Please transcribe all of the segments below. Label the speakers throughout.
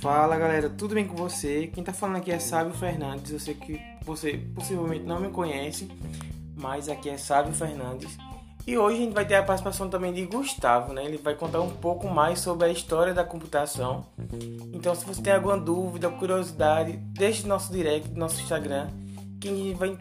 Speaker 1: Fala galera, tudo bem com você? Quem tá falando aqui é Sábio Fernandes. Eu sei que você possivelmente não me conhece, mas aqui é Sábio Fernandes. E hoje a gente vai ter a participação também de Gustavo, né? Ele vai contar um pouco mais sobre a história da computação. Então, se você tem alguma dúvida curiosidade, deixe nosso direct, nosso Instagram, que a gente vai,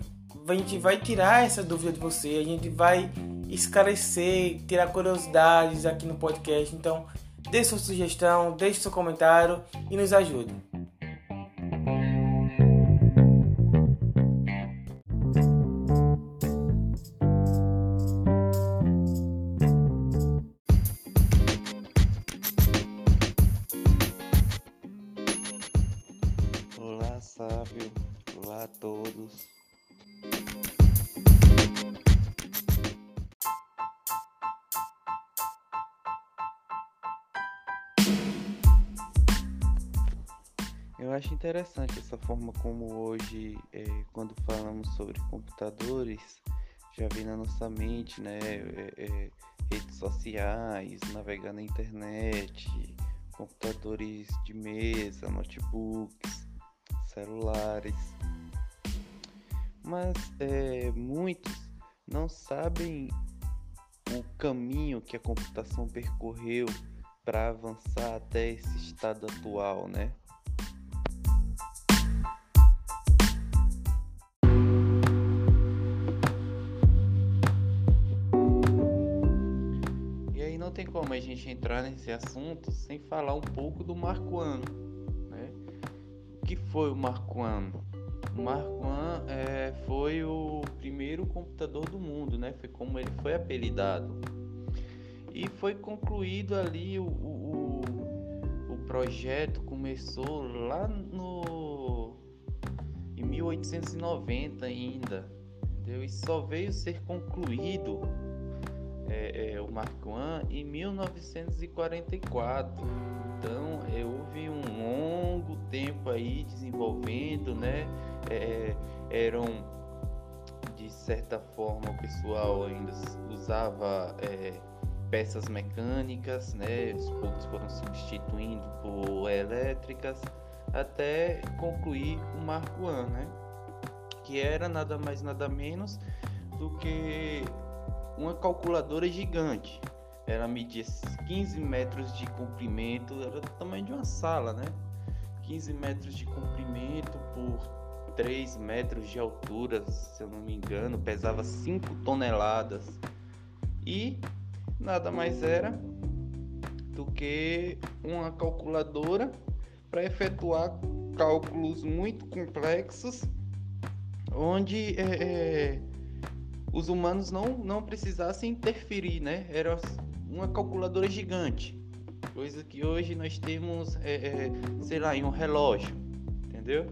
Speaker 1: a gente vai tirar essa dúvida de você, a gente vai esclarecer, tirar curiosidades aqui no podcast. Então, Deixe sua sugestão, deixe seu comentário e nos ajude.
Speaker 2: Acho interessante essa forma como hoje, é, quando falamos sobre computadores, já vem na nossa mente, né? É, é, redes sociais, navegar na internet, computadores de mesa, notebooks, celulares. Mas é, muitos não sabem o caminho que a computação percorreu para avançar até esse estado atual, né? Tem como a gente entrar nesse assunto sem falar um pouco do Marco Ano. Né? O que foi o Marco Ano? O Marco Ano é, foi o primeiro computador do mundo, né? Foi como ele foi apelidado. E foi concluído ali o, o, o projeto começou lá no em 1890 ainda, entendeu? E só veio ser concluído é, é, o em 1944. Então é, houve um longo tempo aí desenvolvendo, né? É, eram de certa forma o pessoal ainda usava é, peças mecânicas, né? Os poucos foram substituindo por elétricas até concluir o Marco I, né? Que era nada mais nada menos do que uma calculadora gigante. Ela media 15 metros de comprimento, era do tamanho de uma sala, né? 15 metros de comprimento por 3 metros de altura, se eu não me engano, pesava 5 toneladas. E nada mais era do que uma calculadora para efetuar cálculos muito complexos, onde é, é, os humanos não, não precisassem interferir, né? Era uma calculadora gigante, coisa que hoje nós temos, é, é, sei lá, em um relógio, entendeu?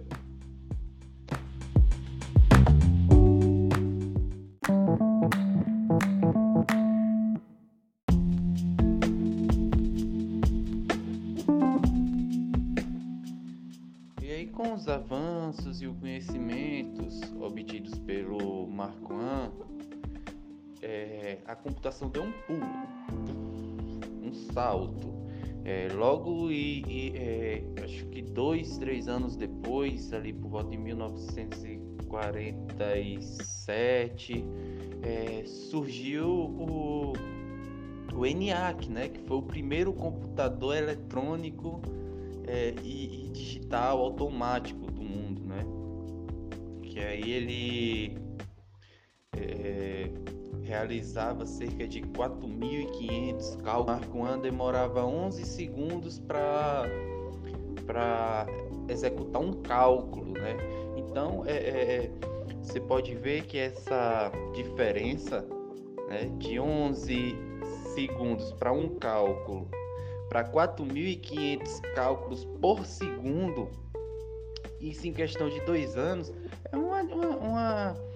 Speaker 2: E aí, com os avanços e os conhecimentos obtidos pelo Marco a computação deu um pulo, um salto. É, logo e, e é, acho que dois, três anos depois, ali por volta de 1947, é, surgiu o, o ENIAC, né, que foi o primeiro computador eletrônico é, e, e, digital automático do mundo, né? Que aí ele realizava cerca de 4.500 cálculos. Marco One demorava 11 segundos para executar um cálculo, né? Então, é, é, é, você pode ver que essa diferença né, de 11 segundos para um cálculo para 4.500 cálculos por segundo, isso em questão de dois anos, é uma, uma, uma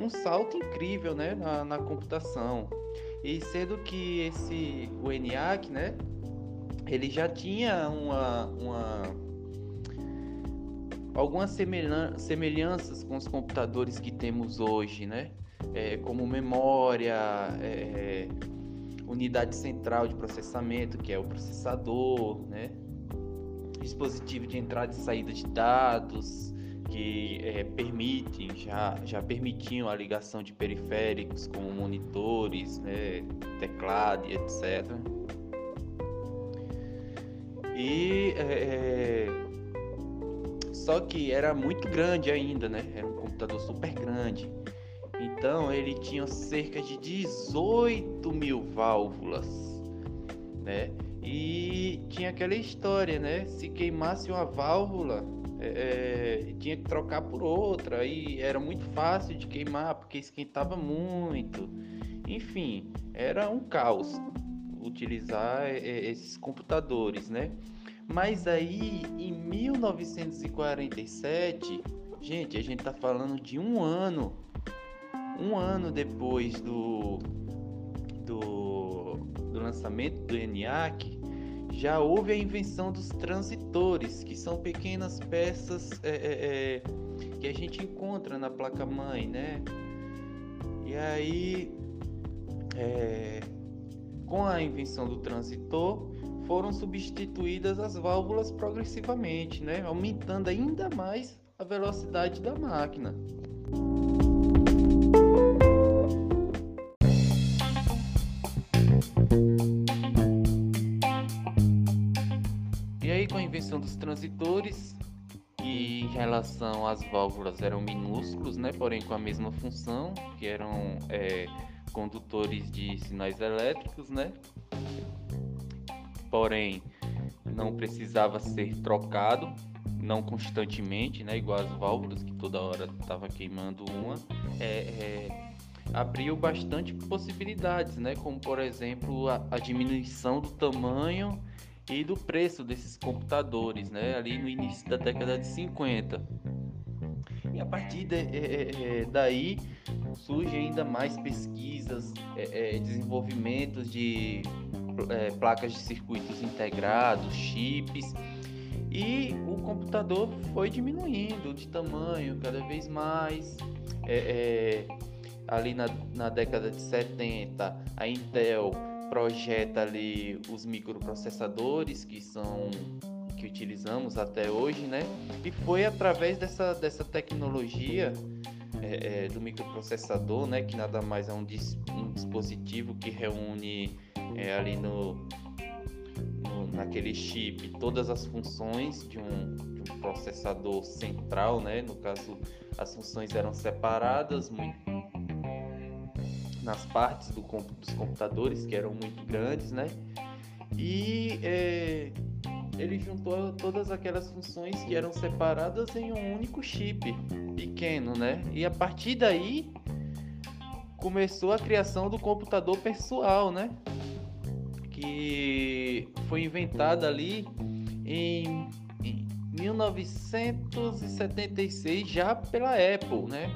Speaker 2: um salto incrível né, na, na computação. E sendo que esse o ENIAC, né, ele já tinha uma, uma algumas semelhanças com os computadores que temos hoje, né? É, como memória, é, unidade central de processamento, que é o processador, né? dispositivo de entrada e saída de dados, que é, permitem, já, já permitiam a ligação de periféricos como monitores, né, teclado e etc. E é, só que era muito grande ainda, né? Era um computador super grande. Então ele tinha cerca de 18 mil válvulas, né? E tinha aquela história, né? Se queimasse uma válvula, é, é, tinha que trocar por outra. E era muito fácil de queimar porque esquentava muito. Enfim, era um caos utilizar é, é esses computadores, né? Mas aí, em 1947, gente, a gente tá falando de um ano, um ano depois do, do, do lançamento do ENIAC, já houve a invenção dos transitores, que são pequenas peças é, é, é, que a gente encontra na placa-mãe, né? E aí, é, com a invenção do transitor, foram substituídas as válvulas progressivamente, né? aumentando ainda mais a velocidade da máquina. Dos transitores, que em relação às válvulas eram minúsculos, né? porém com a mesma função, que eram é, condutores de sinais elétricos, né? porém não precisava ser trocado, não constantemente, né, igual as válvulas que toda hora estava queimando uma, é, é, abriu bastante possibilidades, né, como por exemplo a, a, diminuição do tamanho e do preço desses computadores, né, ali no início da década de 50. E a partir de, é, é, é daí surge ainda mais pesquisas, é, desenvolvimentos de é, placas de circuitos integrados, chips, e o computador foi diminuindo de tamanho cada vez mais. É, é, ali na, na década de 70, a Intel projeta ali os microprocessadores que são que utilizamos até hoje, né? E foi através dessa, dessa tecnologia é, é, do microprocessador, né? Que nada mais é um, dis, um dispositivo que reúne é, ali no, no, naquele chip todas as funções de um, de um, processador central, né? No caso, as funções eram separadas muito, nas partes do, dos computadores que eram muito grandes, né? E é, ele juntou todas aquelas funções que eram separadas em um único chip pequeno, né? E a partir daí começou a criação do computador pessoal, né? que foi inventada ali em, em 1976 já pela Apple, né?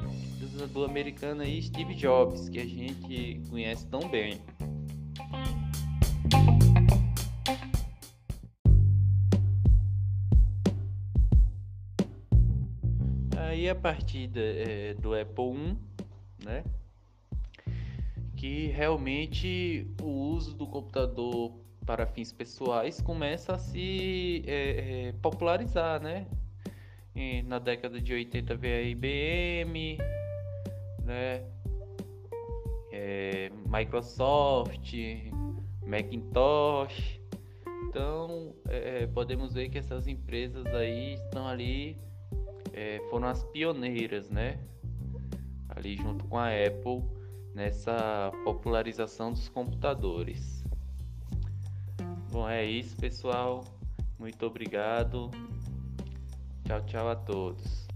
Speaker 2: Do, americano aí Steve Jobs, que a gente conhece tão bem. Aí a partir de, é, do Apple 1, né? que realmente o uso do computador para fins pessoais começa a se é, é, popularizar, né? E na década de 80 veio a IBM, né? É, Microsoft, Macintosh. Então é, podemos ver que essas empresas aí estão ali, é, foram as pioneiras, né? Ali junto com a Apple nessa popularização dos computadores. Bom, é isso, pessoal. Muito obrigado. Tchau, tchau a todos.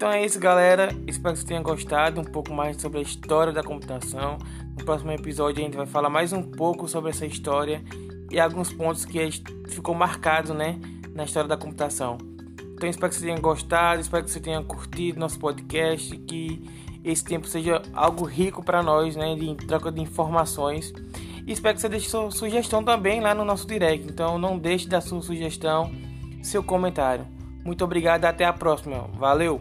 Speaker 1: Então é isso, galera. Espero que vocês tenham gostado um pouco mais sobre a história da computação. No próximo episódio a gente vai falar mais um pouco sobre essa história e alguns pontos que ficou marcado, né, na história da computação. Então espero que você tenha gostado, espero que você tenha curtido nosso podcast, que esse tempo seja algo rico para nós, né, de troca de informações. E espero que você deixe sua sugestão também lá no nosso direct. Então não deixe da sua sugestão, seu comentário. Muito obrigado até a próxima. Valeu!